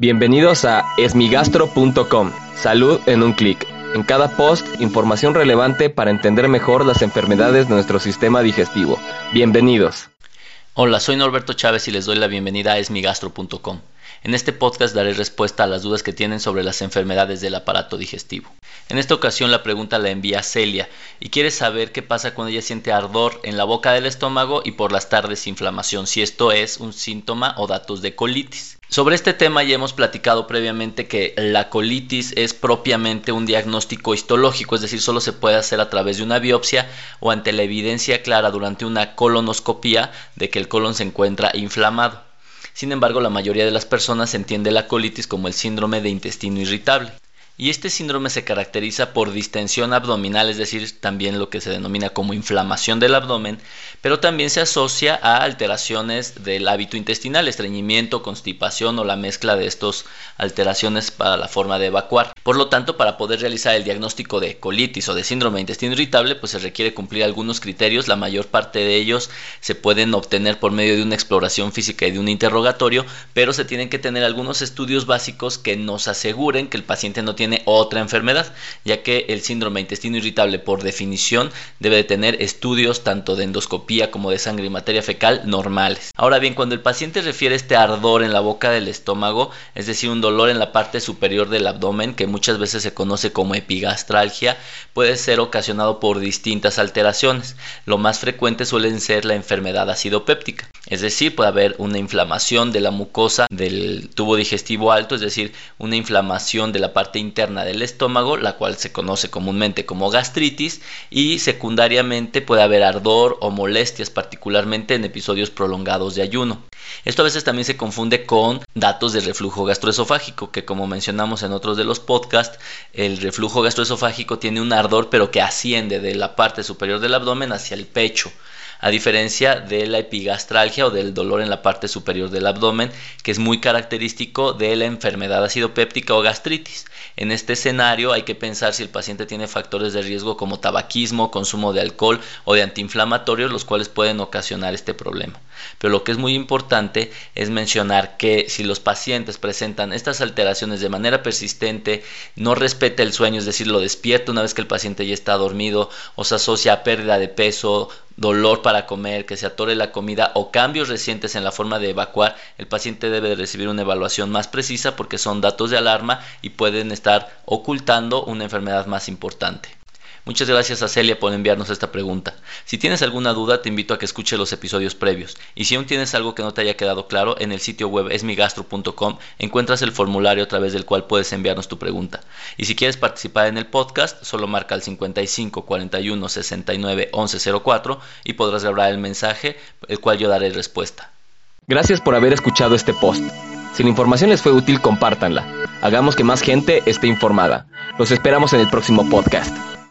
Bienvenidos a esmigastro.com. Salud en un clic. En cada post, información relevante para entender mejor las enfermedades de nuestro sistema digestivo. Bienvenidos. Hola, soy Norberto Chávez y les doy la bienvenida a esmigastro.com. En este podcast daré respuesta a las dudas que tienen sobre las enfermedades del aparato digestivo. En esta ocasión la pregunta la envía Celia y quiere saber qué pasa cuando ella siente ardor en la boca del estómago y por las tardes inflamación, si esto es un síntoma o datos de colitis. Sobre este tema ya hemos platicado previamente que la colitis es propiamente un diagnóstico histológico, es decir, solo se puede hacer a través de una biopsia o ante la evidencia clara durante una colonoscopia de que el colon se encuentra inflamado. Sin embargo, la mayoría de las personas entiende la colitis como el síndrome de intestino irritable y este síndrome se caracteriza por distensión abdominal, es decir, también lo que se denomina como inflamación del abdomen, pero también se asocia a alteraciones del hábito intestinal, estreñimiento, constipación o la mezcla de estas alteraciones para la forma de evacuar. Por lo tanto, para poder realizar el diagnóstico de colitis o de síndrome de intestino irritable, pues se requiere cumplir algunos criterios, la mayor parte de ellos se pueden obtener por medio de una exploración física y de un interrogatorio, pero se tienen que tener algunos estudios básicos que nos aseguren que el paciente no tiene otra enfermedad, ya que el síndrome de intestino irritable por definición debe de tener estudios tanto de endoscopía como de sangre y materia fecal normales. Ahora bien, cuando el paciente refiere este ardor en la boca del estómago, es decir, un dolor en la parte superior del abdomen, que muchas veces se conoce como epigastralgia, puede ser ocasionado por distintas alteraciones. Lo más frecuente suelen ser la enfermedad acidopéptica, es decir, puede haber una inflamación de la mucosa del tubo digestivo alto, es decir, una inflamación de la parte interna del estómago, la cual se conoce comúnmente como gastritis, y secundariamente puede haber ardor o molestias, particularmente en episodios prolongados de ayuno. Esto a veces también se confunde con datos de reflujo gastroesofágico, que como mencionamos en otros de los podcasts, el reflujo gastroesofágico tiene un ardor pero que asciende de la parte superior del abdomen hacia el pecho a diferencia de la epigastralgia o del dolor en la parte superior del abdomen, que es muy característico de la enfermedad acidopéptica o gastritis. En este escenario hay que pensar si el paciente tiene factores de riesgo como tabaquismo, consumo de alcohol o de antiinflamatorios, los cuales pueden ocasionar este problema. Pero lo que es muy importante es mencionar que si los pacientes presentan estas alteraciones de manera persistente, no respeta el sueño, es decir, lo despierta una vez que el paciente ya está dormido, o se asocia a pérdida de peso, dolor para comer, que se atore la comida o cambios recientes en la forma de evacuar, el paciente debe de recibir una evaluación más precisa porque son datos de alarma y pueden estar ocultando una enfermedad más importante. Muchas gracias a Celia por enviarnos esta pregunta. Si tienes alguna duda, te invito a que escuche los episodios previos. Y si aún tienes algo que no te haya quedado claro, en el sitio web esmigastro.com encuentras el formulario a través del cual puedes enviarnos tu pregunta. Y si quieres participar en el podcast, solo marca el 55 41 69 11 04 y podrás grabar el mensaje, el cual yo daré respuesta. Gracias por haber escuchado este post. Si la información les fue útil, compártanla. Hagamos que más gente esté informada. Los esperamos en el próximo podcast.